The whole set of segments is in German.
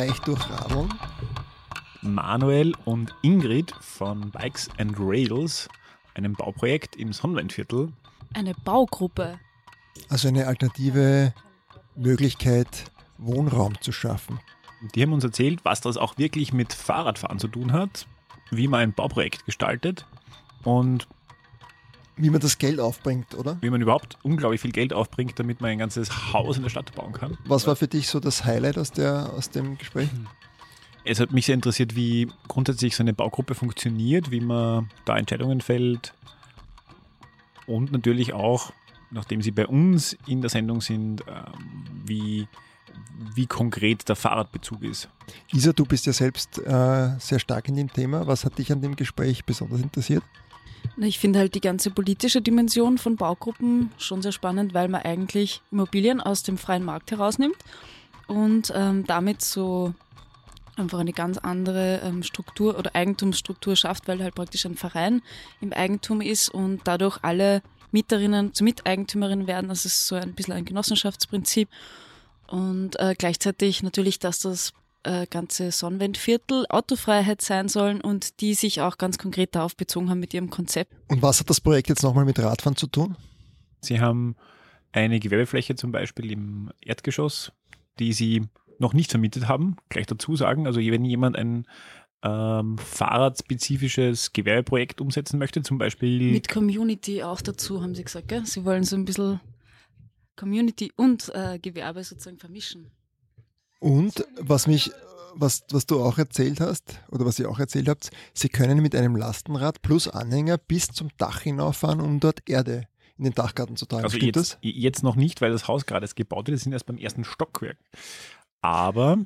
Heute in Reich durch Radeln. Manuel und Ingrid von Bikes and Rails, einem Bauprojekt im Sonnenwendviertel. Eine Baugruppe. Also eine alternative Möglichkeit, Wohnraum zu schaffen. Die haben uns erzählt, was das auch wirklich mit Fahrradfahren zu tun hat, wie man ein Bauprojekt gestaltet und Wie man das Geld aufbringt, oder? wie man überhaupt unglaublich viel Geld aufbringt, damit man ein ganzes Haus in der Stadt bauen kann. Was war für dich so das Highlight aus, der, aus dem Gespräch? Es hat mich sehr interessiert, wie grundsätzlich so eine Baugruppe funktioniert, wie man da Entscheidungen fällt und natürlich auch, nachdem sie bei uns in der Sendung sind, ähm, wie, wie konkret der Fahrradbezug ist. Isa, du bist ja selbst äh, sehr stark in dem Thema. Was hat dich an dem Gespräch besonders interessiert? Ich finde halt die ganze politische Dimension von Baugruppen schon sehr spannend, weil man eigentlich Immobilien aus dem freien Markt herausnimmt und ähm, damit so einfach eine ganz andere ähm, Struktur oder Eigentumsstruktur schafft, weil halt praktisch ein Verein im Eigentum ist und dadurch alle Mieterinnen zu Miteigentümerinnen werden. Das ist so ein bisschen ein Genossenschaftsprinzip. Und äh, gleichzeitig natürlich, dass das äh, ganze Sonnenwendviertel Autofreiheit sein sollen und die sich auch ganz konkret darauf bezogen haben mit ihrem Konzept. Und was hat das Projekt jetzt nochmal mit Radfahren zu tun? Sie haben eine Gewerbefläche zum Beispiel im Erdgeschoss, die sie noch nicht vermietet haben, gleich dazu sagen. Also wenn jemand ein ähm, fahrradspezifisches Gewerbeprojekt umsetzen möchte, zum Beispiel Mit Community auch dazu, haben sie gesagt, gell? Sie wollen so ein bisschen Community und äh, Gewerbe sozusagen vermischen. Und was mich, was, was du auch erzählt hast, oder was ihr auch erzählt habt, sie können mit einem Lastenrad plus Anhänger bis zum Dach hinauffahren, um dort Erde in den Dachgarten zu tragen. Also Stimmt jetzt, das? jetzt noch nicht, weil das Haus gerade erst gebaut wird. Wir sind erst beim ersten Stockwerk. Aber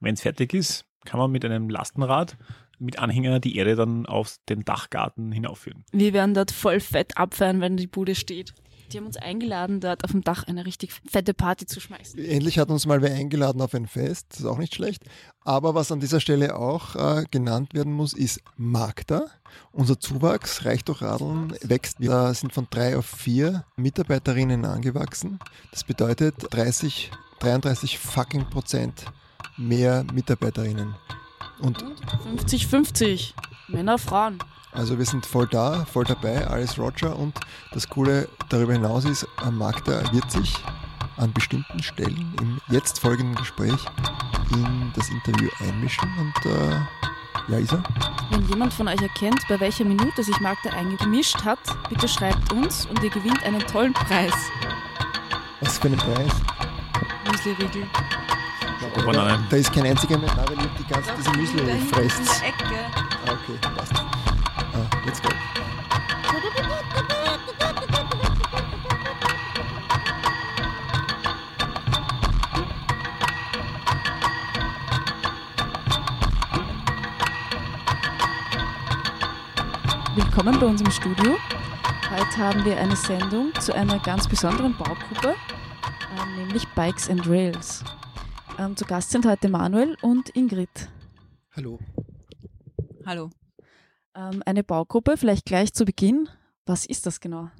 wenn es fertig ist, kann man mit einem Lastenrad mit Anhänger die Erde dann auf den Dachgarten hinaufführen. Wir werden dort voll fett abfeiern, wenn die Bude steht. Die haben uns eingeladen, dort auf dem Dach eine richtig fette Party zu schmeißen. Endlich hat uns mal wer eingeladen auf ein Fest, das ist auch nicht schlecht. Aber was an dieser Stelle auch äh, genannt werden muss, ist Magda. Unser Zuwachs, Reich durch Radeln, wächst. Wir sind von drei auf vier Mitarbeiterinnen angewachsen. Das bedeutet 30, 33 fucking Prozent mehr Mitarbeiterinnen. Und 50-50. Männer, Frauen. Also wir sind voll da, voll dabei, alles Roger. Und das Coole darüber hinaus ist, Magda wird sich an bestimmten Stellen im jetzt folgenden Gespräch in das Interview einmischen. Und äh, ja, Isa, Wenn jemand von euch erkennt, bei welcher Minute sich Magda eingemischt hat, bitte schreibt uns und ihr gewinnt einen tollen Preis. was für ein Preis? Müsli-Riegel. Bananen. Da ist kein einziger mehr da, weil ihr die ganze diese Müsli fresst. Ecke. Ah, okay, passt. Let's go. Willkommen bei uns im Studio. Heute haben wir eine Sendung zu einer ganz besonderen Baugruppe, ähm, nämlich Bikes and Rails. Ähm, zu Gast sind heute Manuel und Ingrid. Hallo. Hallo. Ähm, eine Baugruppe, vielleicht gleich zu Beginn. Was ist das genau?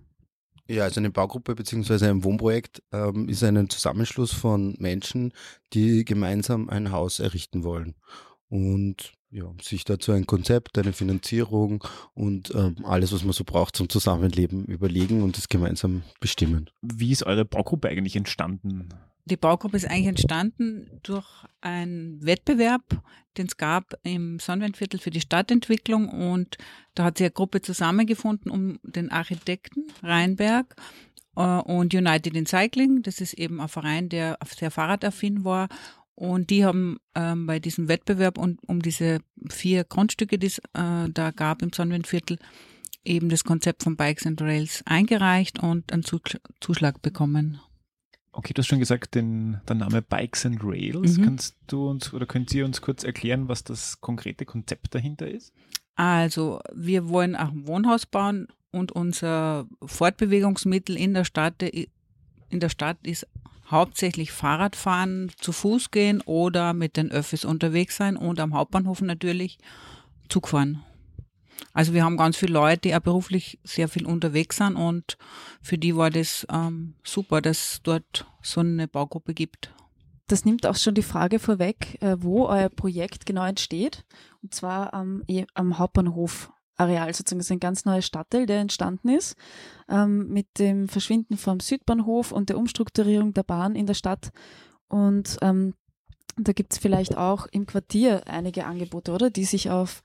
Ja, also eine Baugruppe beziehungsweise ein Wohnprojekt ähm, ist ein Zusammenschluss von Menschen, die gemeinsam ein Haus errichten wollen und ja, sich dazu ein Konzept, eine Finanzierung und ähm, alles, was man so braucht zum Zusammenleben überlegen und es gemeinsam bestimmen. Wie ist eure Baugruppe eigentlich entstanden? Die Baugruppe ist eigentlich entstanden durch einen Wettbewerb, den es gab im Sonnenwendviertel für die Stadtentwicklung und da hat sich eine Gruppe zusammengefunden um den Architekten Rheinberg äh, und United in Cycling. Das ist eben ein Verein, der sehr fahrradaffin war und die haben ähm, bei diesem Wettbewerb und um diese vier Grundstücke, die es äh, da gab im Sonnenwendviertel, eben das Konzept von Bikes and Rails eingereicht und einen Zusch- Zuschlag bekommen. Okay, du hast schon gesagt, den, der Name Bikes and Rails. Mhm. Kannst du uns oder könnt ihr uns kurz erklären, was das konkrete Konzept dahinter ist? Also, wir wollen auch ein Wohnhaus bauen und unser Fortbewegungsmittel in der Stadt, in der Stadt ist hauptsächlich Fahrradfahren, zu Fuß gehen oder mit den Öffis unterwegs sein und am Hauptbahnhof natürlich Zug fahren. Also wir haben ganz viele Leute, die auch beruflich sehr viel unterwegs sind und für die war das ähm, super, dass es dort so eine Baugruppe gibt. das nimmt auch schon die Frage vorweg, äh, wo euer Projekt genau entsteht. Und zwar am, eh, am Hauptbahnhof Areal sozusagen. Das ist ein ganz neuer Stadtteil, der entstanden ist ähm, mit dem Verschwinden vom Südbahnhof und der Umstrukturierung der Bahn in der Stadt. Und ähm, da gibt es vielleicht auch im Quartier einige Angebote, oder? Die sich auf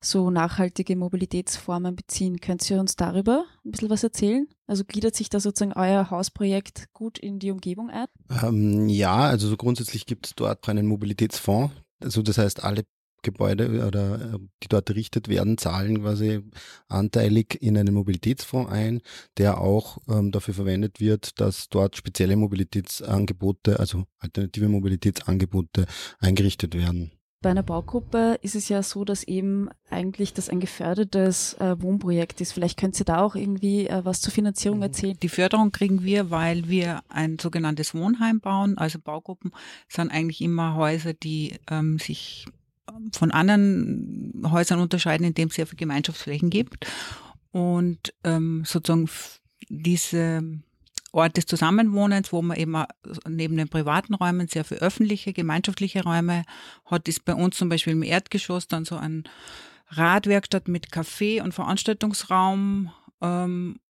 so nachhaltige Mobilitätsformen beziehen. Könnt ihr uns darüber ein bisschen was erzählen? Also gliedert sich da sozusagen euer Hausprojekt gut in die Umgebung ein? Ähm, ja, also so grundsätzlich gibt es dort einen Mobilitätsfonds. Also das heißt, alle Gebäude oder äh, die dort errichtet werden, zahlen quasi anteilig in einen Mobilitätsfonds ein, der auch ähm, dafür verwendet wird, dass dort spezielle Mobilitätsangebote, also alternative Mobilitätsangebote eingerichtet werden. Bei einer Baugruppe ist es ja so, dass eben eigentlich das ein gefördertes äh, Wohnprojekt ist. Vielleicht könnt ihr da auch irgendwie äh, was zur Finanzierung erzählen. Die Förderung kriegen wir, weil wir ein sogenanntes Wohnheim bauen. Also Baugruppen sind eigentlich immer Häuser, die ähm, sich von anderen Häusern unterscheiden, indem es sehr viele Gemeinschaftsflächen gibt. Und ähm, sozusagen diese Ort des Zusammenwohnens, wo man eben neben den privaten Räumen sehr viele öffentliche, gemeinschaftliche Räume hat, ist bei uns zum Beispiel im Erdgeschoss dann so ein Radwerkstatt mit Café und Veranstaltungsraum. Ähm,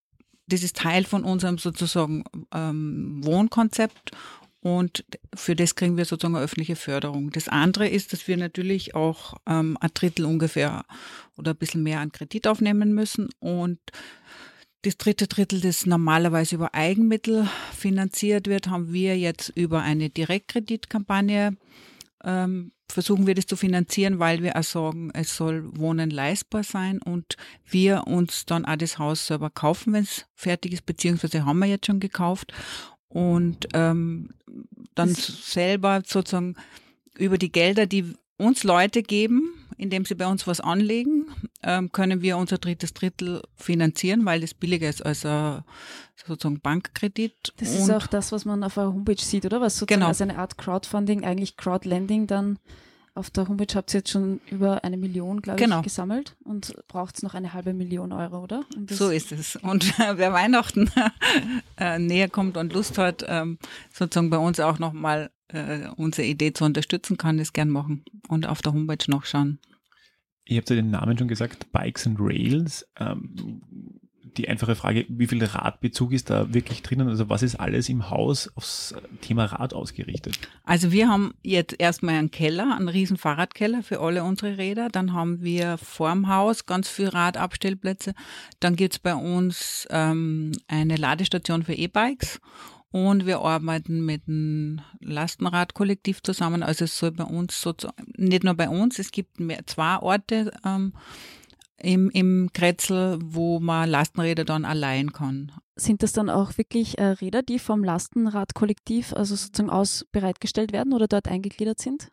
das ist Teil von unserem sozusagen ähm, Wohnkonzept und für das kriegen wir sozusagen eine öffentliche Förderung. Das andere ist, dass wir natürlich auch ähm, ein Drittel ungefähr oder ein bisschen mehr an Kredit aufnehmen müssen und das dritte Drittel, das normalerweise über Eigenmittel finanziert wird, haben wir jetzt über eine Direktkreditkampagne ähm, versuchen wir das zu finanzieren, weil wir auch sagen, es soll Wohnen leistbar sein und wir uns dann auch das Haus selber kaufen, wenn es fertig ist, beziehungsweise haben wir jetzt schon gekauft. Und ähm, dann selber sozusagen über die Gelder, die uns Leute geben, indem sie bei uns was anlegen, ähm, können wir unser drittes Drittel finanzieren, weil das billiger ist als ein sozusagen Bankkredit. Das ist auch das, was man auf der Homepage sieht, oder? Was sozusagen genau. als eine Art Crowdfunding, eigentlich Crowdlending dann auf der Homepage habt ihr jetzt schon über eine Million, glaube genau. ich, gesammelt und braucht es noch eine halbe Million Euro, oder? so ist es. Und äh, wer Weihnachten äh, näher kommt und Lust hat, ähm, sozusagen bei uns auch nochmal äh, unsere Idee zu unterstützen, kann das gern machen und auf der Homepage nachschauen. Ihr habt ja den Namen schon gesagt, Bikes and Rails. Ähm, die einfache Frage, wie viel Radbezug ist da wirklich drinnen? Also was ist alles im Haus aufs Thema Rad ausgerichtet? Also wir haben jetzt erstmal einen Keller, einen riesen Fahrradkeller für alle unsere Räder. Dann haben wir vorm Haus ganz viele Radabstellplätze. Dann gibt es bei uns ähm, eine Ladestation für E-Bikes. Und wir arbeiten mit einem Lastenradkollektiv zusammen. Also es soll bei uns sozusagen, nicht nur bei uns, es gibt mehr, zwei Orte, ähm, im, im Kretzel, wo man Lastenräder dann allein kann. Sind das dann auch wirklich äh, Räder, die vom Lastenradkollektiv also sozusagen aus bereitgestellt werden oder dort eingegliedert sind?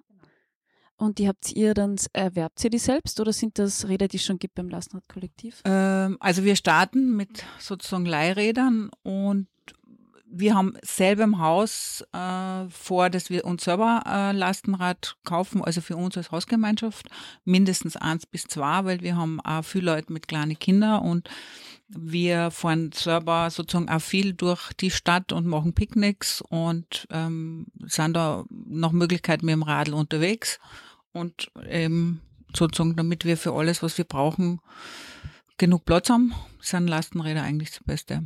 Und die habt ihr dann, erwerbt ihr die selbst oder sind das Räder, die es schon gibt beim Lastenradkollektiv? Ähm, also wir starten mit sozusagen Leihrädern und wir haben selber im Haus äh, vor, dass wir uns selber äh, Lastenrad kaufen, also für uns als Hausgemeinschaft mindestens eins bis zwei, weil wir haben auch viele Leute mit kleinen Kindern und wir fahren selber sozusagen auch viel durch die Stadt und machen Picknicks und ähm, sind da nach Möglichkeit mit dem Radl unterwegs und ähm, sozusagen, damit wir für alles, was wir brauchen, genug Platz haben, sind Lastenräder eigentlich das Beste.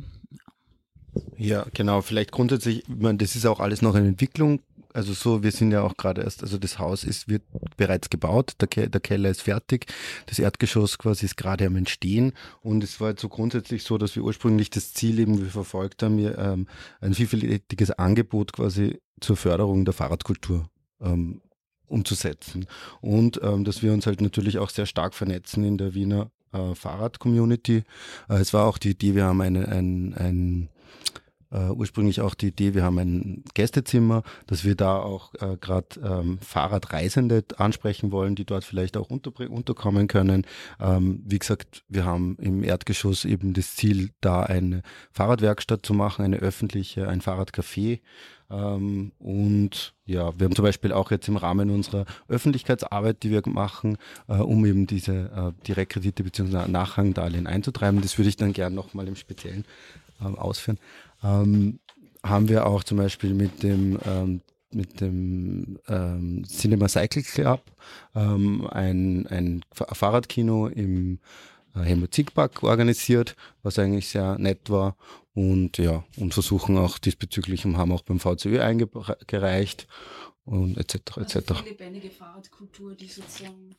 Ja, genau. Vielleicht grundsätzlich, ich meine, das ist auch alles noch in Entwicklung. Also so, wir sind ja auch gerade erst, also das Haus ist, wird bereits gebaut, der, Ke der Keller ist fertig, das Erdgeschoss quasi ist gerade am Entstehen und es war jetzt so grundsätzlich so, dass wir ursprünglich das Ziel eben wir verfolgt haben, wir, ähm, ein vielfältiges Angebot quasi zur Förderung der Fahrradkultur ähm, umzusetzen und ähm, dass wir uns halt natürlich auch sehr stark vernetzen in der Wiener äh, Fahrrad-Community. Äh, es war auch die Idee, wir haben eine, ein, ein Uh, ursprünglich auch die Idee, wir haben ein Gästezimmer, dass wir da auch äh, gerade ähm, Fahrradreisende ansprechen wollen, die dort vielleicht auch unter, unterkommen können. Ähm, wie gesagt, wir haben im Erdgeschoss eben das Ziel, da eine Fahrradwerkstatt zu machen, eine öffentliche, ein Fahrradcafé. Ähm, und ja, wir haben zum Beispiel auch jetzt im Rahmen unserer Öffentlichkeitsarbeit, die wir machen, äh, um eben diese äh, Direktkredite bzw. Nachrangdarlehen einzutreiben, das würde ich dann gerne nochmal im Speziellen ähm, ausführen, ähm, haben wir auch zum Beispiel mit dem ähm, mit dem ähm, Cinema Cycle Club ähm, ein, ein Fahrradkino im äh, Helmut Ziegpark organisiert, was eigentlich sehr nett war. Und ja, und versuchen auch diesbezüglich und haben auch beim VCÖ eingereicht und etc. etc. Also lebendige Fahrradkultur, die sozusagen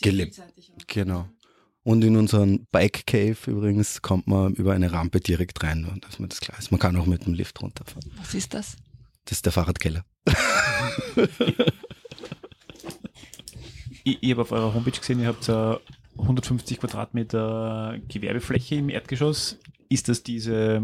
gelebt. Genau. Und in unseren Bike Cave übrigens kommt man über eine Rampe direkt rein, dass man das klar ist. Man kann auch mit dem Lift runterfahren. Was ist das? Das ist der Fahrradkeller. ich, ich habe auf eurer Homepage gesehen, ihr habt so 150 Quadratmeter Gewerbefläche im Erdgeschoss. Ist das diese,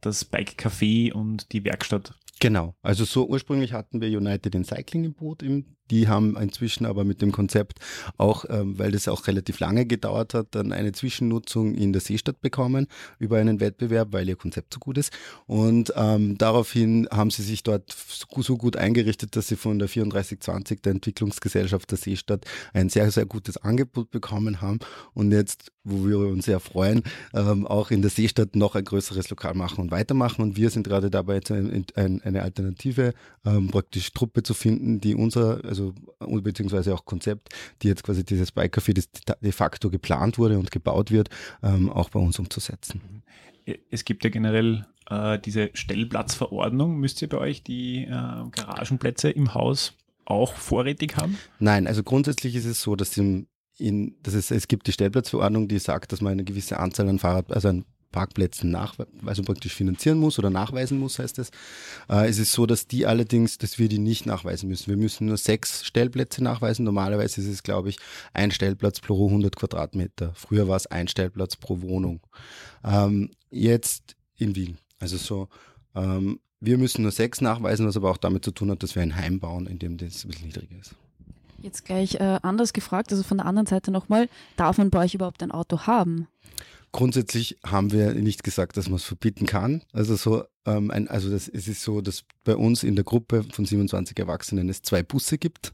das Bike Café und die Werkstatt? Genau. Also so ursprünglich hatten wir United in Cycling im Boot im die haben inzwischen aber mit dem Konzept auch, ähm, weil das auch relativ lange gedauert hat, dann eine Zwischennutzung in der Seestadt bekommen über einen Wettbewerb, weil ihr Konzept so gut ist. Und ähm, daraufhin haben sie sich dort so gut eingerichtet, dass sie von der 3420 der Entwicklungsgesellschaft der Seestadt ein sehr, sehr gutes Angebot bekommen haben. Und jetzt, wo wir uns sehr freuen, ähm, auch in der Seestadt noch ein größeres Lokal machen und weitermachen. Und wir sind gerade dabei, eine alternative ähm, praktisch Truppe zu finden, die unser, also also beziehungsweise auch Konzept, die jetzt quasi dieses Bike Café, das de facto geplant wurde und gebaut wird, ähm, auch bei uns umzusetzen. Mhm. Es gibt ja generell äh, diese Stellplatzverordnung. Müsst ihr bei euch die äh, Garagenplätze im Haus auch vorrätig haben? Nein, also grundsätzlich ist es so, dass, im, in, dass es, es gibt die Stellplatzverordnung, die sagt, dass man eine gewisse Anzahl an Fahrrad, also an Parkplätzen nach, also praktisch finanzieren muss oder nachweisen muss, heißt es. Äh, es ist so, dass die allerdings, dass wir die nicht nachweisen müssen. Wir müssen nur sechs Stellplätze nachweisen. Normalerweise ist es, glaube ich, ein Stellplatz pro 100 Quadratmeter. Früher war es ein Stellplatz pro Wohnung. Ähm, jetzt in Wien. Also so, ähm, wir müssen nur sechs nachweisen, was aber auch damit zu tun hat, dass wir ein Heim bauen, in dem das ein bisschen niedriger ist. Jetzt gleich äh, anders gefragt, also von der anderen Seite nochmal, darf man bei euch überhaupt ein Auto haben? Grundsätzlich haben wir nicht gesagt, dass man es verbieten kann. Also so, ähm, ein, also das, es ist so, dass bei uns in der Gruppe von 27 Erwachsenen es zwei Busse gibt,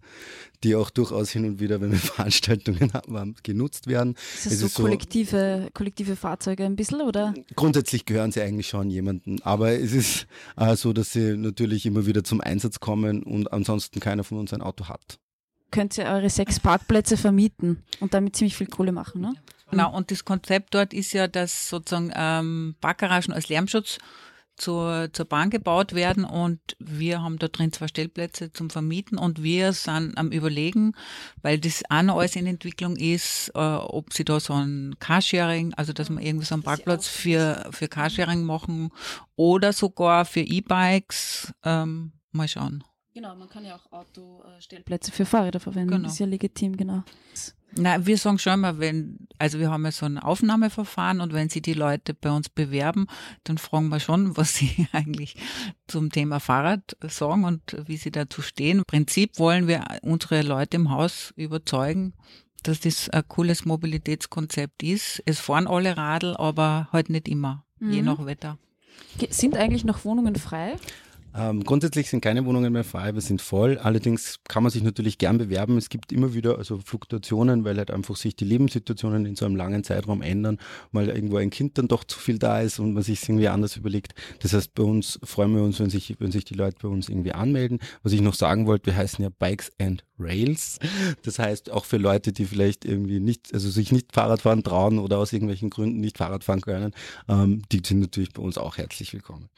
die auch durchaus hin und wieder, wenn wir Veranstaltungen haben, genutzt werden. Ist das es so, ist kollektive, so kollektive Fahrzeuge ein bisschen, oder? Grundsätzlich gehören sie eigentlich schon jemandem, aber es ist äh, so, dass sie natürlich immer wieder zum Einsatz kommen und ansonsten keiner von uns ein Auto hat. Könnt ihr eure sechs Parkplätze vermieten und damit ziemlich viel Kohle machen, ne? Genau, und das Konzept dort ist ja, dass sozusagen ähm, Parkgaragen als Lärmschutz zur, zur Bahn gebaut werden und wir haben da drin zwei Stellplätze zum Vermieten und wir sind am überlegen, weil das auch noch alles in Entwicklung ist, äh, ob sie da so ein Carsharing, also dass wir irgendwie so einen Parkplatz für, für Carsharing machen oder sogar für E-Bikes, ähm, mal schauen. Genau, man kann ja auch Autostellplätze für Fahrräder verwenden, genau. das ist ja legitim, genau. Na, wir sagen schon immer, wenn, also wir haben ja so ein Aufnahmeverfahren und wenn sie die Leute bei uns bewerben, dann fragen wir schon, was sie eigentlich zum Thema Fahrrad sagen und wie sie dazu stehen. Im Prinzip wollen wir unsere Leute im Haus überzeugen, dass das ein cooles Mobilitätskonzept ist. Es fahren alle Radl, aber halt nicht immer, mhm. je nach Wetter. Sind eigentlich noch Wohnungen frei? Ähm, grundsätzlich sind keine Wohnungen mehr frei, wir sind voll. Allerdings kann man sich natürlich gern bewerben. Es gibt immer wieder also Fluktuationen, weil halt einfach sich die Lebenssituationen in so einem langen Zeitraum ändern, weil irgendwo ein Kind dann doch zu viel da ist und man sich irgendwie anders überlegt. Das heißt, bei uns freuen wir uns, wenn sich, wenn sich die Leute bei uns irgendwie anmelden. Was ich noch sagen wollte, wir heißen ja Bikes and Rails. Das heißt, auch für Leute, die vielleicht irgendwie nicht, also sich nicht Fahrradfahren trauen oder aus irgendwelchen Gründen nicht Fahrrad fahren können, ähm, die sind natürlich bei uns auch herzlich willkommen.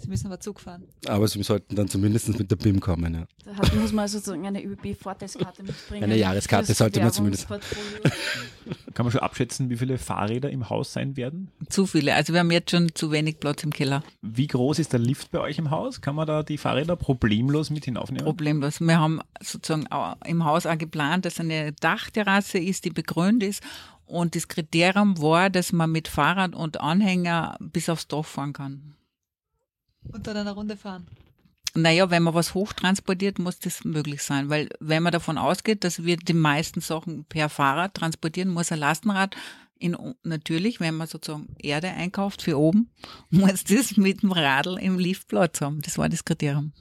Sie müssen aber Zug fahren. Aber Sie sollten dann zumindest mit der BIM kommen. Ja. Da muss man also sozusagen eine ÖBB-Vorteilskarte mitbringen. Eine Jahreskarte sollte man zumindest. Kann man schon abschätzen, wie viele Fahrräder im Haus sein werden? Zu viele. Also wir haben jetzt schon zu wenig Platz im Keller. Wie groß ist der Lift bei euch im Haus? Kann man da die Fahrräder problemlos mit hinaufnehmen? Problemlos. Wir haben sozusagen im Haus auch geplant, dass eine Dachterrasse ist, die begrünt ist. Und das Kriterium war, dass man mit Fahrrad und Anhänger bis aufs Dach fahren kann. Und dann eine Runde fahren. Naja, wenn man was hochtransportiert, muss das möglich sein, weil wenn man davon ausgeht, dass wir die meisten Sachen per Fahrrad transportieren, muss ein Lastenrad in, natürlich, wenn man sozusagen Erde einkauft für oben, muss das mit dem Radl im Liftplatz haben. Das war das Kriterium.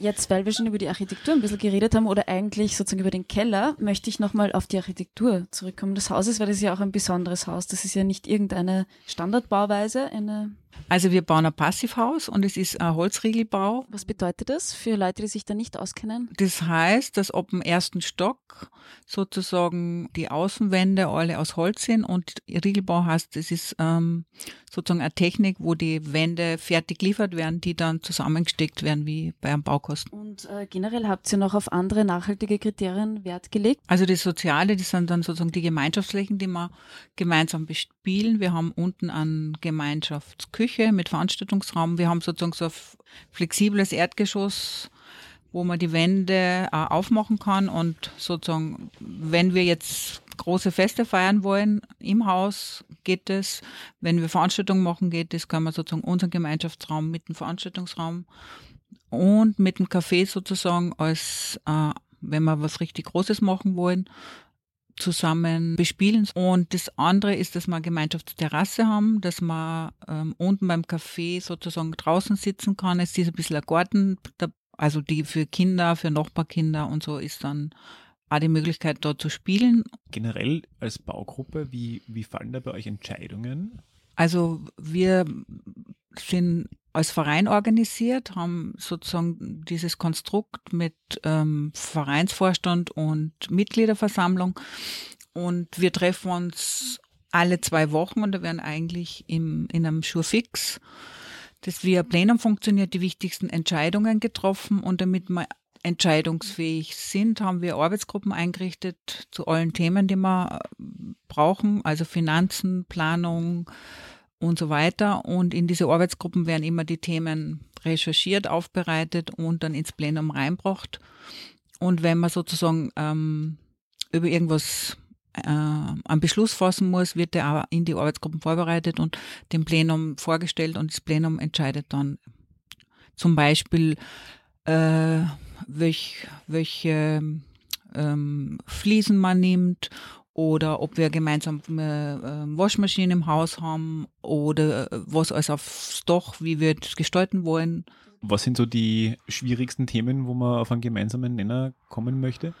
Jetzt, weil wir schon über die Architektur ein bisschen geredet haben oder eigentlich sozusagen über den Keller, möchte ich nochmal auf die Architektur zurückkommen des Hauses, weil das ist ja auch ein besonderes Haus. Das ist ja nicht irgendeine Standardbauweise, eine Also wir bauen ein Passivhaus und es ist ein Holzriegelbau. Was bedeutet das für Leute, die sich da nicht auskennen? Das heißt, dass ob dem ersten Stock sozusagen die Außenwände alle aus Holz sind und Riegelbau heißt, das ist ähm, sozusagen eine Technik, wo die Wände fertig geliefert werden, die dann zusammengesteckt werden wie bei einem Baukosten. Und äh, generell habt ihr noch auf andere nachhaltige Kriterien Wert gelegt? Also das Soziale, das sind dann sozusagen die Gemeinschaftsflächen, die wir gemeinsam bespielen. Wir haben unten eine Gemeinschaftsküche mit Veranstaltungsraum. Wir haben sozusagen so ein flexibles Erdgeschoss, wo man die Wände auch aufmachen kann und sozusagen, wenn wir jetzt große Feste feiern wollen im Haus, geht es. Wenn wir Veranstaltungen machen, geht es, können wir sozusagen unseren Gemeinschaftsraum mit dem Veranstaltungsraum und mit dem Café sozusagen als, äh, wenn wir was richtig Großes machen wollen, zusammen bespielen. Und das andere ist, dass wir eine Gemeinschaftsterrasse haben, dass man ähm, unten beim Café sozusagen draußen sitzen kann. Es ist ein bisschen ein Garten, also die für Kinder, für Nachbarkinder und so ist dann auch die Möglichkeit, dort zu spielen. Generell als Baugruppe, wie, wie fallen da bei euch Entscheidungen? Also wir sind als Verein organisiert, haben sozusagen dieses Konstrukt mit ähm, Vereinsvorstand und Mitgliederversammlung. Und wir treffen uns alle zwei Wochen und da werden eigentlich im, in einem Schurfix, das via Plenum funktioniert, die wichtigsten Entscheidungen getroffen. Und damit wir entscheidungsfähig sind, haben wir Arbeitsgruppen eingerichtet zu allen Themen, die wir brauchen, also Finanzen, Planung, und so weiter. Und in diese Arbeitsgruppen werden immer die Themen recherchiert, aufbereitet und dann ins Plenum reinbracht. Und wenn man sozusagen ähm, über irgendwas äh, einen Beschluss fassen muss, wird der in die Arbeitsgruppen vorbereitet und dem Plenum vorgestellt und das Plenum entscheidet dann zum Beispiel, äh, welch, welche ähm, Fliesen man nimmt oder ob wir gemeinsam eine äh, Waschmaschine im Haus haben oder äh, was alles aufs Dach, wie wir das gestalten wollen. Was sind so die schwierigsten Themen, wo man auf einen gemeinsamen Nenner kommen möchte?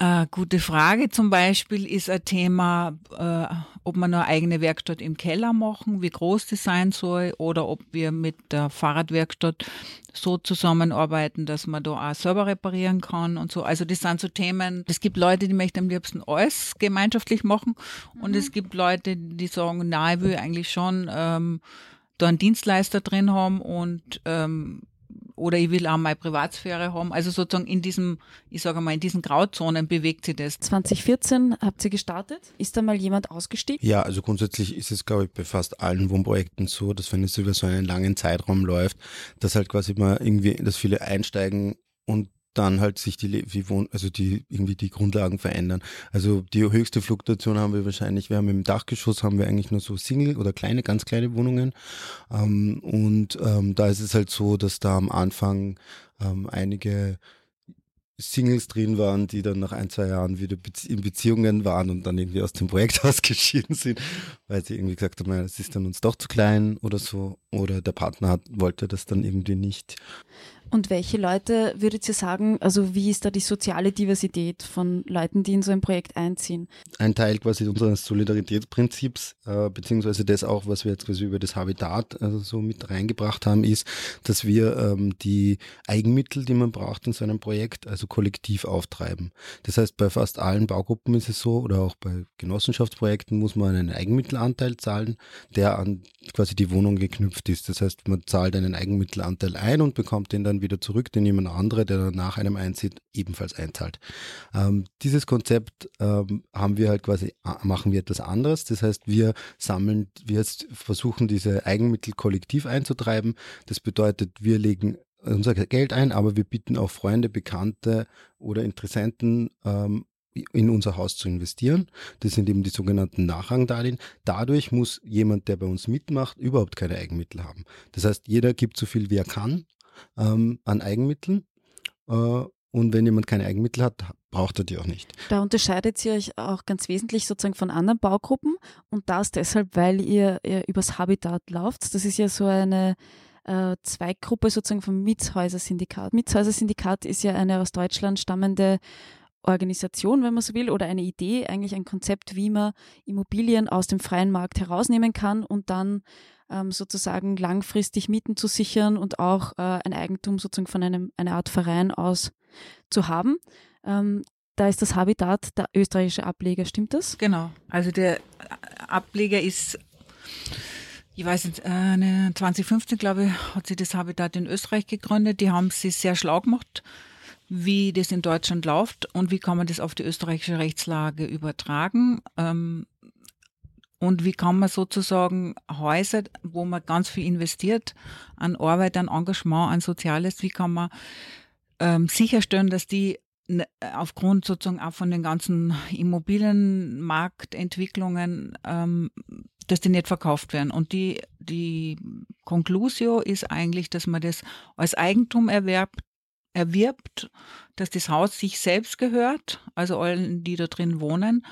Äh, gute Frage. Zum Beispiel ist ein Thema, äh, ob wir eine eigene Werkstatt im Keller machen, wie groß das sein soll, oder ob wir mit der Fahrradwerkstatt so zusammenarbeiten, dass man da auch selber reparieren kann und so. Also das sind so Themen. Es gibt Leute, die möchten am liebsten alles gemeinschaftlich machen, und es mhm. gibt Leute, die sagen, na, ich will eigentlich schon ähm, da einen Dienstleister drin haben und ähm, oder ich will auch meine Privatsphäre haben. Also sozusagen in diesem, ich sage mal, in diesen Grauzonen bewegt sich das. 2014 habt ihr gestartet. Ist da mal jemand ausgestiegen? Ja, also grundsätzlich ist es, glaube ich, bei fast allen Wohnprojekten so, dass wenn es über so einen langen Zeitraum läuft, dass halt quasi mal irgendwie, dass viele einsteigen und dann halt sich die, wie wohn, also die irgendwie die Grundlagen verändern. Also die höchste Fluktuation haben wir wahrscheinlich, wir haben im Dachgeschoss haben wir eigentlich nur so Single oder kleine, ganz kleine Wohnungen. Ähm, und ähm, da ist es halt so, dass da am Anfang ähm, einige Singles drin waren, die dann nach ein, zwei Jahren wieder in Beziehungen waren und dann irgendwie aus dem Projekt ausgeschieden sind, weil sie irgendwie gesagt haben, es ist dann uns doch zu klein oder so. Oder der Partner hat, wollte das dann irgendwie nicht. Und welche Leute würdet ihr sagen, also wie ist da die soziale Diversität von Leuten, die in so ein Projekt einziehen? Ein Teil quasi unseres Solidaritätsprinzips, äh, beziehungsweise das auch, was wir jetzt quasi über das Habitat also so mit reingebracht haben, ist, dass wir ähm, die Eigenmittel, die man braucht in so einem Projekt, also kollektiv auftreiben. Das heißt, bei fast allen Baugruppen ist es so, oder auch bei Genossenschaftsprojekten muss man einen Eigenmittelanteil zahlen, der an quasi die Wohnung geknüpft ist. Das heißt, man zahlt einen Eigenmittelanteil ein und bekommt den dann wieder zurück, den jemand andere, der nach einem einzieht, ebenfalls einzahlt. Ähm, dieses Konzept ähm, haben wir halt quasi, machen wir etwas anderes. Das heißt, wir sammeln, wir versuchen diese Eigenmittel kollektiv einzutreiben. Das bedeutet, wir legen unser Geld ein, aber wir bitten auch Freunde, Bekannte oder Interessenten ähm, in unser Haus zu investieren. Das sind eben die sogenannten Nachrangdarlehen. Dadurch muss jemand, der bei uns mitmacht, überhaupt keine Eigenmittel haben. Das heißt, jeder gibt so viel, wie er kann ähm, an Eigenmitteln. Äh, und wenn jemand keine Eigenmittel hat, braucht er die auch nicht. Da unterscheidet ihr euch auch ganz wesentlich sozusagen von anderen Baugruppen und das deshalb, weil ihr, ihr übers Habitat lauft. Das ist ja so eine äh, Zweigruppe sozusagen vom Mietshäuser-Syndikat. Mietshäuser-Syndikat ist ja eine aus Deutschland stammende Organisation, wenn man so will, oder eine Idee, eigentlich ein Konzept, wie man Immobilien aus dem freien Markt herausnehmen kann und dann ähm, sozusagen langfristig Mieten zu sichern und auch äh, ein Eigentum sozusagen von einem, einer Art Verein aus zu haben. Ähm, da ist das Habitat der österreichische Ableger, stimmt das? Genau. Also der Ableger ist, ich weiß nicht, äh, 2015, glaube ich, hat sie das Habitat in Österreich gegründet. Die haben sich sehr schlau gemacht, wie das in Deutschland läuft und wie kann man das auf die österreichische Rechtslage übertragen. Ähm, und wie kann man sozusagen Häuser, wo man ganz viel investiert, an Arbeit, an Engagement, an Soziales, wie kann man ähm, sicherstellen, dass die aufgrund sozusagen auch von den ganzen Immobilienmarktentwicklungen, ähm, dass die nicht verkauft werden. Und die, die Conclusio ist eigentlich, dass man das als Eigentum erwerbt, erwirbt, dass das Haus sich selbst gehört, also allen, die da drin wohnen.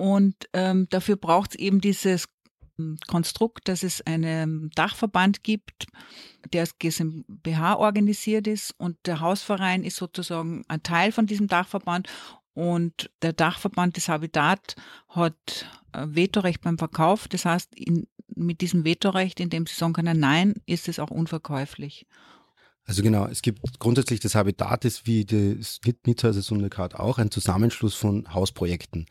Und ähm, dafür braucht es eben dieses Konstrukt, dass es einen Dachverband gibt, der als GmbH organisiert ist und der Hausverein ist sozusagen ein Teil von diesem Dachverband und der Dachverband des Habitat hat äh, Vetorecht beim Verkauf. Das heißt, in, mit diesem Vetorecht, in dem sie sagen können, nein, ist es auch unverkäuflich. Also genau, es gibt grundsätzlich das Habitat ist wie das Miethäuser Sundekat auch ein Zusammenschluss von Hausprojekten.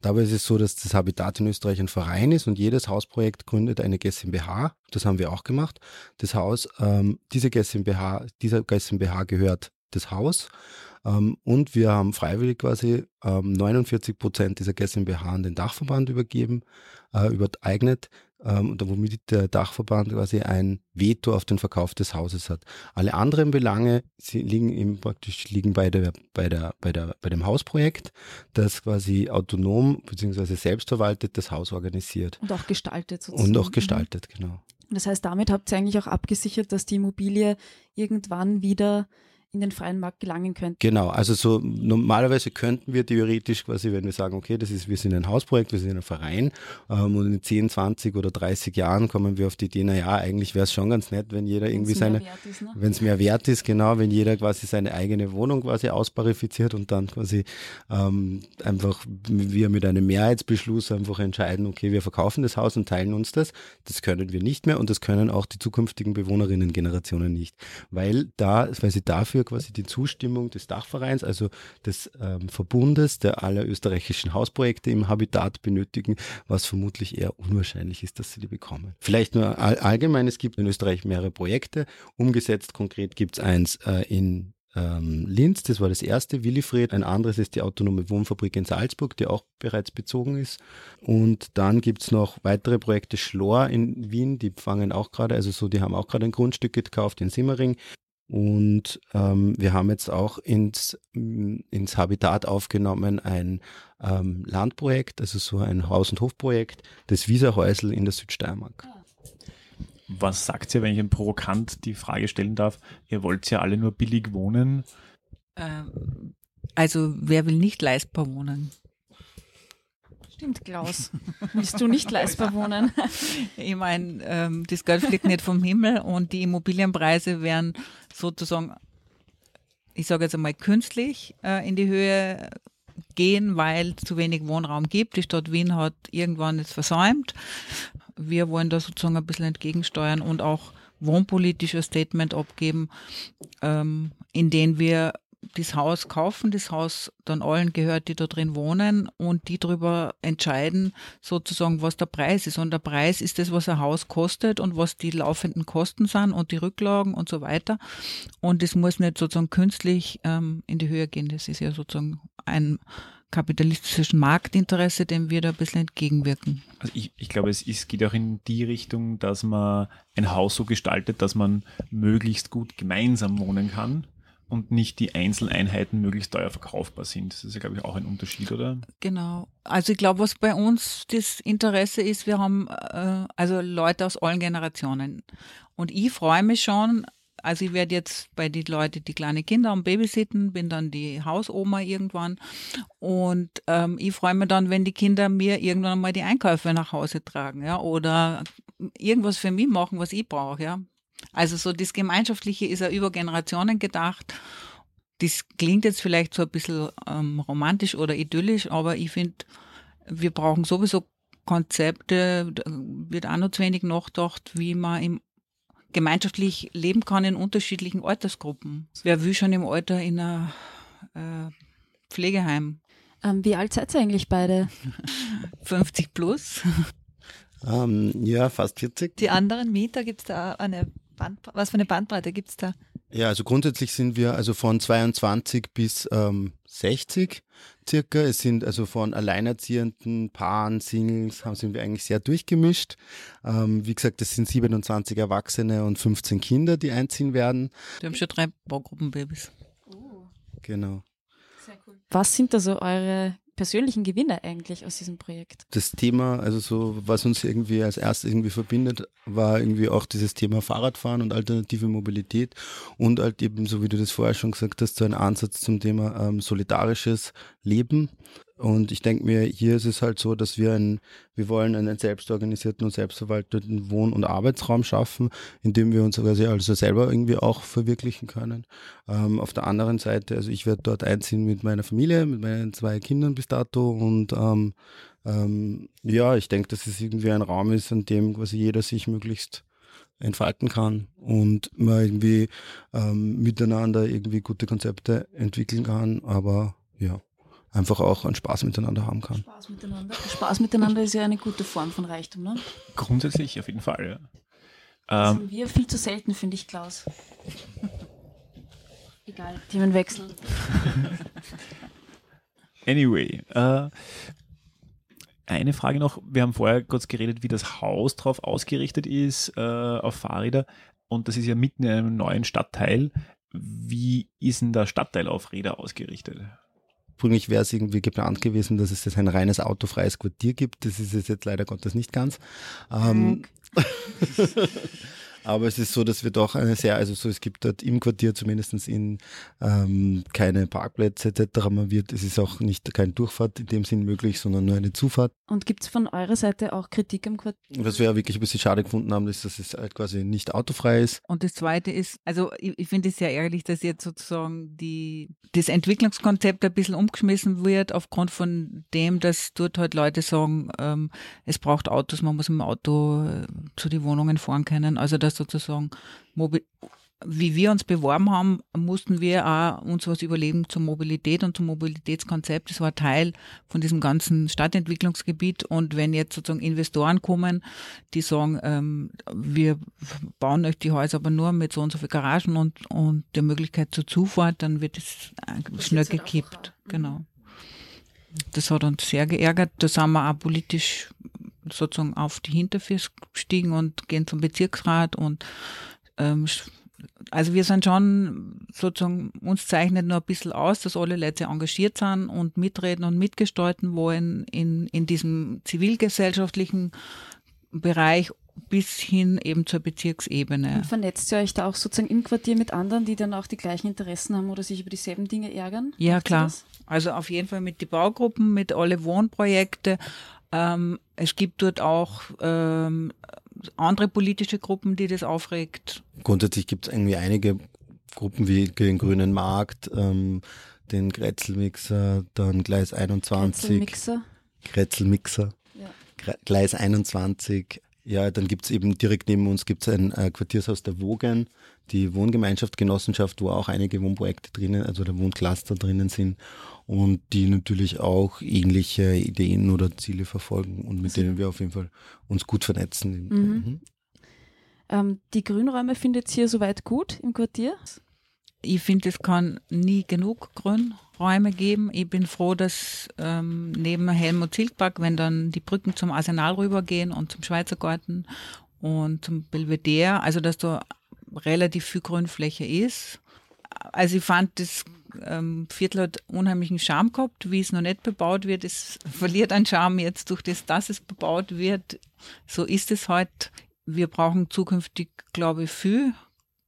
Dabei ist es so, dass das Habitat in Österreich ein Verein ist und jedes Hausprojekt gründet eine GmbH. Das haben wir auch gemacht. Das Haus, ähm, diese GmbH, dieser GmbH gehört das Haus. Ähm, und wir haben freiwillig quasi ähm, 49 Prozent dieser GmbH an den Dachverband übergeben, äh, übereignet ähm, womit der Dachverband quasi ein Veto auf den Verkauf des Hauses hat. Alle anderen Belange liegen eben praktisch liegen bei der bei der bei der bei dem Hausprojekt, das quasi autonom bzw. selbstverwaltet das Haus organisiert und auch gestaltet sozusagen. und auch gestaltet genau. Das heißt, damit habt ihr eigentlich auch abgesichert, dass die Immobilie irgendwann wieder in den freien Markt gelangen könnten. Genau, also so normalerweise könnten wir theoretisch quasi, wenn wir sagen, okay, das ist, wir sind ein Hausprojekt, wir sind ein Verein ähm, und in 10, 20 oder 30 Jahren kommen wir auf die Idee, naja, eigentlich wäre es schon ganz nett, wenn jeder irgendwie seine, ne? wenn es mehr wert ist, genau, wenn jeder quasi seine eigene Wohnung quasi ausparifiziert und dann quasi ähm, einfach wir mit einem Mehrheitsbeschluss einfach entscheiden, okay, wir verkaufen das Haus und teilen uns das. Das können wir nicht mehr und das können auch die zukünftigen Bewohnerinnen-Generationen nicht, weil da, weil sie dafür dafür quasi die Zustimmung des Dachvereins, also des ähm, Verbundes, der alle österreichischen Hausprojekte im Habitat benötigen, was vermutlich eher unwahrscheinlich ist, dass sie die bekommen. Vielleicht nur all, allgemein, es gibt in Österreich mehrere Projekte. Umgesetzt konkret gibt es eins äh, in ähm, Linz, das war das erste, Willifred, ein anderes ist die autonome Wohnfabrik in Salzburg, die auch bereits bezogen ist. Und dann gibt es noch weitere Projekte, Schlor in Wien, die fangen auch gerade, also so, die haben auch gerade ein Grundstück gekauft in Simmering. Und ähm, wir haben jetzt auch ins, ins Habitat aufgenommen ein ähm, Landprojekt, also so ein Haus- und Hofprojekt, das Wieserhäusl in der Südsteiermark. Was sagt ihr, wenn ich ein provokant die Frage stellen darf? Ihr wollt ja alle nur billig wohnen. Ähm, also wer will nicht leistbar wohnen? Stimmt, Klaus. Willst du nicht leistbar wohnen? Ich meine, ähm, das Geld fliegt nicht vom Himmel und die Immobilienpreise werden sozusagen, ich sage jetzt einmal, künstlich äh, in die Höhe gehen, weil es zu wenig Wohnraum gibt. Die Stadt Wien hat irgendwann es versäumt. Wir wollen da sozusagen ein bisschen entgegensteuern und auch wohnpolitisches Statement abgeben, ähm, in dem wir das Haus kaufen, das Haus dann allen gehört, die da drin wohnen und die darüber entscheiden, sozusagen, was der Preis ist. Und der Preis ist das, was ein Haus kostet und was die laufenden Kosten sind und die Rücklagen und so weiter. Und es muss nicht sozusagen künstlich ähm, in die Höhe gehen. Das ist ja sozusagen ein kapitalistischen Marktinteresse, dem wir da ein bisschen entgegenwirken. Also ich, ich glaube, es ist, geht auch in die Richtung, dass man ein Haus so gestaltet, dass man möglichst gut gemeinsam wohnen kann und nicht die Einzeleinheiten möglichst teuer verkaufbar sind. Das ist ja, glaube ich, auch ein Unterschied, oder? Genau. Also ich glaube, was bei uns das Interesse ist, wir haben äh, also Leute aus allen Generationen. Und ich freue mich schon, also ich werde jetzt bei den Leuten, die kleine Kinder am Babysitten, bin dann die Hausoma irgendwann. Und ähm, ich freue mich dann, wenn die Kinder mir irgendwann mal die Einkäufe nach Hause tragen, ja, oder irgendwas für mich machen, was ich brauche, ja. Also so das Gemeinschaftliche ist ja über Generationen gedacht. Das klingt jetzt vielleicht so ein bisschen ähm, romantisch oder idyllisch, aber ich finde, wir brauchen sowieso Konzepte wird auch noch zu wenig nachgedacht, wie man im gemeinschaftlich leben kann in unterschiedlichen Altersgruppen. Wer will schon im Alter in einer äh, Pflegeheim? Ähm, wie alt seid ihr eigentlich beide? 50 plus. Ähm, ja, fast 40. Die anderen Mieter, gibt es da eine Bandbreite? Was für eine Bandbreite gibt es da? Ja, also grundsätzlich sind wir also von 22 bis ähm, 60 circa. Es sind also von alleinerziehenden Paaren, Singles, haben sind wir eigentlich sehr durchgemischt. Ähm, wie gesagt, es sind 27 Erwachsene und 15 Kinder, die einziehen werden. Wir haben schon drei Baugruppenbabys. Genau. Was sind da so eure persönlichen Gewinne eigentlich aus diesem Projekt? Das Thema, also so, was uns irgendwie als erstes irgendwie verbindet, war irgendwie auch dieses Thema Fahrradfahren und alternative Mobilität und halt eben, so wie du das vorher schon gesagt hast, so ein Ansatz zum Thema ähm, solidarisches Leben. Und ich denke mir, hier ist es halt so, dass wir ein, wir wollen einen selbstorganisierten und selbstverwalteten Wohn- und Arbeitsraum schaffen, in dem wir uns quasi also selber irgendwie auch verwirklichen können. Ähm, auf der anderen Seite, also ich werde dort einziehen mit meiner Familie, mit meinen zwei Kindern bis dato und ähm, ähm, ja, ich denke, dass es irgendwie ein Raum ist, an dem quasi jeder sich möglichst entfalten kann und man irgendwie ähm, miteinander irgendwie gute Konzepte entwickeln kann, aber ja einfach auch einen Spaß miteinander haben kann. Spaß miteinander. Spaß miteinander ist ja eine gute Form von Reichtum, ne? Grundsätzlich auf jeden Fall, ja. Das Ähm, haben wir viel zu selten, finde ich, Klaus. Egal, Themenwechsel. anyway, äh, eine Frage noch. Wir haben vorher kurz geredet, wie das Haus drauf ausgerichtet ist, äh, auf Fahrräder. Und das ist ja mitten in einem neuen Stadtteil. Wie ist denn der Stadtteil auf Räder ausgerichtet? Ursprünglich wäre es irgendwie geplant gewesen, dass es jetzt ein reines autofreies Quartier gibt. Das ist es jetzt leider Gottes nicht ganz. Ähm, aber es ist so, dass wir doch eine sehr, also so, es gibt dort im Quartier zumindest in ähm, keine Parkplätze etc. Man wird, es ist auch nicht kein Durchfahrt in dem Sinn möglich, sondern nur eine Zufahrt. Und gibt es von eurer Seite auch Kritik am Quartier? Was wir ja wirklich ein bisschen schade gefunden haben, ist, dass es halt quasi nicht autofrei ist. Und das Zweite ist, also ich, ich finde es sehr ärgerlich, dass jetzt sozusagen die, das Entwicklungskonzept ein bisschen umgeschmissen wird, aufgrund von dem, dass dort halt Leute sagen, ähm, es braucht Autos, man muss mit dem Auto äh, zu den Wohnungen fahren können. Also sozusagen, wie wir uns beworben haben, mussten wir auch uns was überlegen zur Mobilität und zum Mobilitätskonzept. Das war Teil von diesem ganzen Stadtentwicklungsgebiet. Und wenn jetzt sozusagen Investoren kommen, die sagen, ähm, wir bauen euch die Häuser aber nur mit so und so viel Garagen und, und der Möglichkeit zur Zufahrt, dann wird es schnell gekippt. so. Genau. Das hat uns sehr geärgert. Da sind wir auch politisch sozusagen auf die Hinterfüße gestiegen und gehen zum Bezirksrat und ähm, also wir sind schon sozusagen, uns zeichnet nur ein bisschen aus, dass alle Leute engagiert sind und mitreden und mitgestalten wollen in, in diesem zivilgesellschaftlichen Bereich bis hin eben zur Bezirksebene. Und vernetzt ihr euch da auch sozusagen im Quartier mit anderen, die dann auch die gleichen Interessen haben oder sich über dieselben Dinge ärgern? Ja, Macht klar. Also auf jeden Fall mit den Baugruppen, mit alle Wohnprojekte. Ähm, es gibt dort auch ähm, andere politische Gruppen, die das aufregt. Grundsätzlich gibt es irgendwie einige Gruppen wie den Grünen Markt, ähm, den Grätzelmixer, dann Gleis 21, Mixer. Grätzelmixer, Ja. Gleis 21. Ja, dann gibt's eben direkt neben uns gibt's ein äh, Quartiershaus der Wogen, die Wohngemeinschaft, Genossenschaft, wo auch einige Wohnprojekte drinnen, also der Wohncluster drinnen sind und die natürlich auch ähnliche Ideen oder Ziele verfolgen und mit denen wir auf jeden Fall uns gut vernetzen. Mhm. Mhm. Ähm, die Grünräume findet ihr soweit gut im Quartier? Ich finde, es kann nie genug Grünräume geben. Ich bin froh, dass ähm, neben Helmut Zilkpark, wenn dann die Brücken zum Arsenal rübergehen und zum Schweizer Garten und zum Belvedere, also dass da relativ viel Grünfläche ist. Also ich fand, das ähm, Viertel hat unheimlichen Charme gehabt, wie es noch nicht bebaut wird. Es verliert an Charme jetzt durch das, dass es bebaut wird. So ist es halt. Wir brauchen zukünftig, glaube ich, viel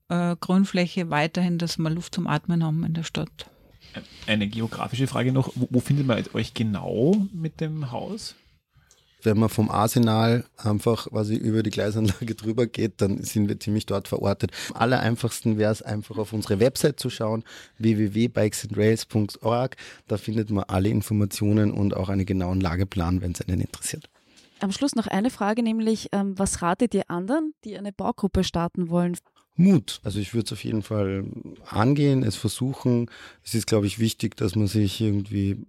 äh, Grünfläche weiterhin, dass wir Luft zum Atmen haben in der Stadt. Eine geografische Frage noch. Wo, wo findet man euch genau mit dem Haus? Wenn man vom Arsenal einfach quasi über die Gleisanlage drüber geht, dann sind wir ziemlich dort verortet. Am aller einfachsten wäre es einfach auf unsere Website zu schauen, www.bikesandrails.org. Da findet man alle Informationen und auch einen genauen Lageplan, wenn es einen interessiert. am Schluss noch eine Frage, nämlich ähm, was ratet ihr anderen, die eine Baugruppe starten wollen? Mut. Also ich würde es auf jeden Fall angehen, es versuchen. Es ist, glaube ich, wichtig, dass man sich irgendwie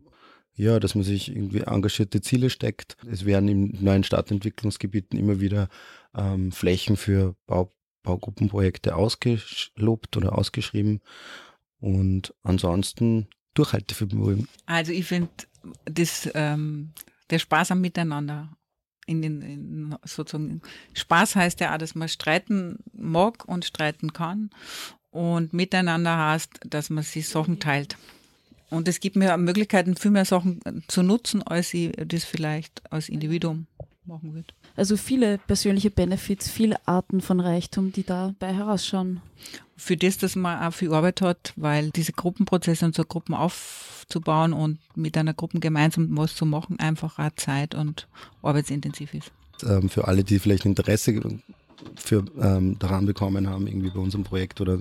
ja, dass man sich irgendwie engagierte Ziele steckt. Es werden in neuen Stadtentwicklungsgebieten immer wieder ähm, Flächen für Bau, Baugruppenprojekte ausgelobt oder ausgeschrieben. Und ansonsten Durchhaltevermögen. Also ich finde, das ähm, der Spaß am Miteinander. In den, in sozusagen Spaß heißt ja auch, dass man streiten mag und streiten kann. Und miteinander heißt, dass man sich Sachen teilt. Und es gibt mir Möglichkeiten, viel mehr Sachen zu nutzen, als ich das vielleicht als Individuum machen würde. Also viele persönliche Benefits, viele Arten von Reichtum, die dabei herausschauen. Für das, dass man auch viel Arbeit hat, weil diese Gruppenprozesse und so Gruppen aufzubauen und mit einer Gruppe gemeinsam was zu machen, einfach auch Zeit und arbeitsintensiv ist. Ähm, für alle, die vielleicht Interesse für, ähm, daran bekommen haben, irgendwie bei unserem Projekt oder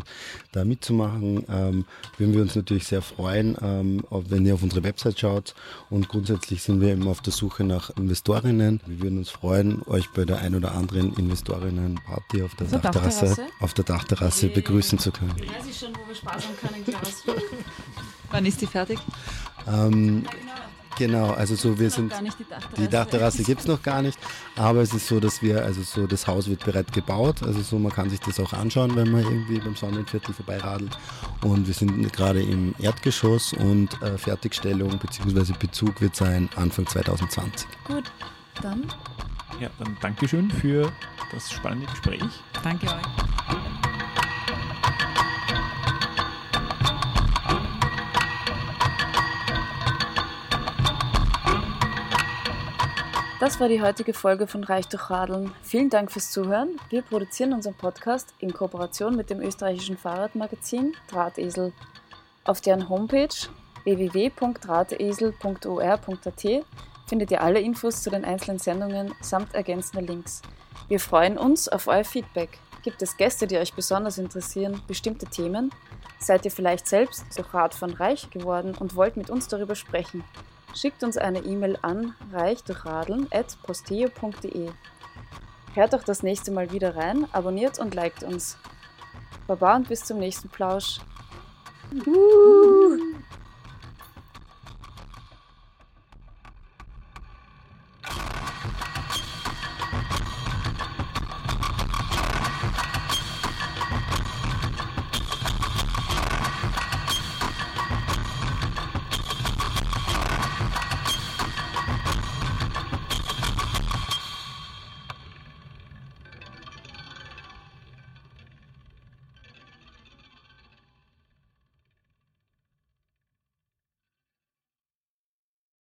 da mitzumachen, ähm, würden wir uns natürlich sehr freuen, ähm, wenn ihr auf unsere Website schaut. Und grundsätzlich sind wir eben auf der Suche nach Investorinnen. Wir würden uns freuen, euch bei der ein oder anderen Investorinnen-Party auf der So, Dachterrasse, Dachterrasse? auf der Dachterrasse begrüßen zu können. weiß ich schon, wo wir Spaß haben können, Klaus. Wann ist die fertig? Ähm, genau, also so wir sind Dachterrasse. Die Dachterrasse gibt es noch gar nicht, aber es ist so, dass wir, also so das Haus wird bereits gebaut, also so man kann sich das auch anschauen, wenn man irgendwie beim Sonnenviertel vorbeiradelt. Und wir sind gerade im Erdgeschoss und äh, Fertigstellung bzw. Bezug wird sein Anfang 2020. Gut, dann Ja, dann Dankeschön für das spannende Gespräch. Danke euch. Das war die heutige Folge von Reich durch Radeln. Vielen Dank fürs Zuhören. Wir produzieren unseren Podcast in Kooperation mit dem österreichischen Fahrradmagazin Drahtesel. Auf deren Homepage www.drahtesel.or.at findet ihr alle Infos zu den einzelnen Sendungen samt ergänzender Links. Wir freuen uns auf euer Feedback. Gibt es Gäste, die euch besonders interessieren, bestimmte Themen? Seid ihr vielleicht selbst durch Radfahren reich geworden und wollt mit uns darüber sprechen? Schickt uns eine E-Mail an reichdurchradeln.posteo.de. Hört auch das nächste Mal wieder rein, abonniert und liked uns. Baba und bis zum nächsten Plausch. Uh.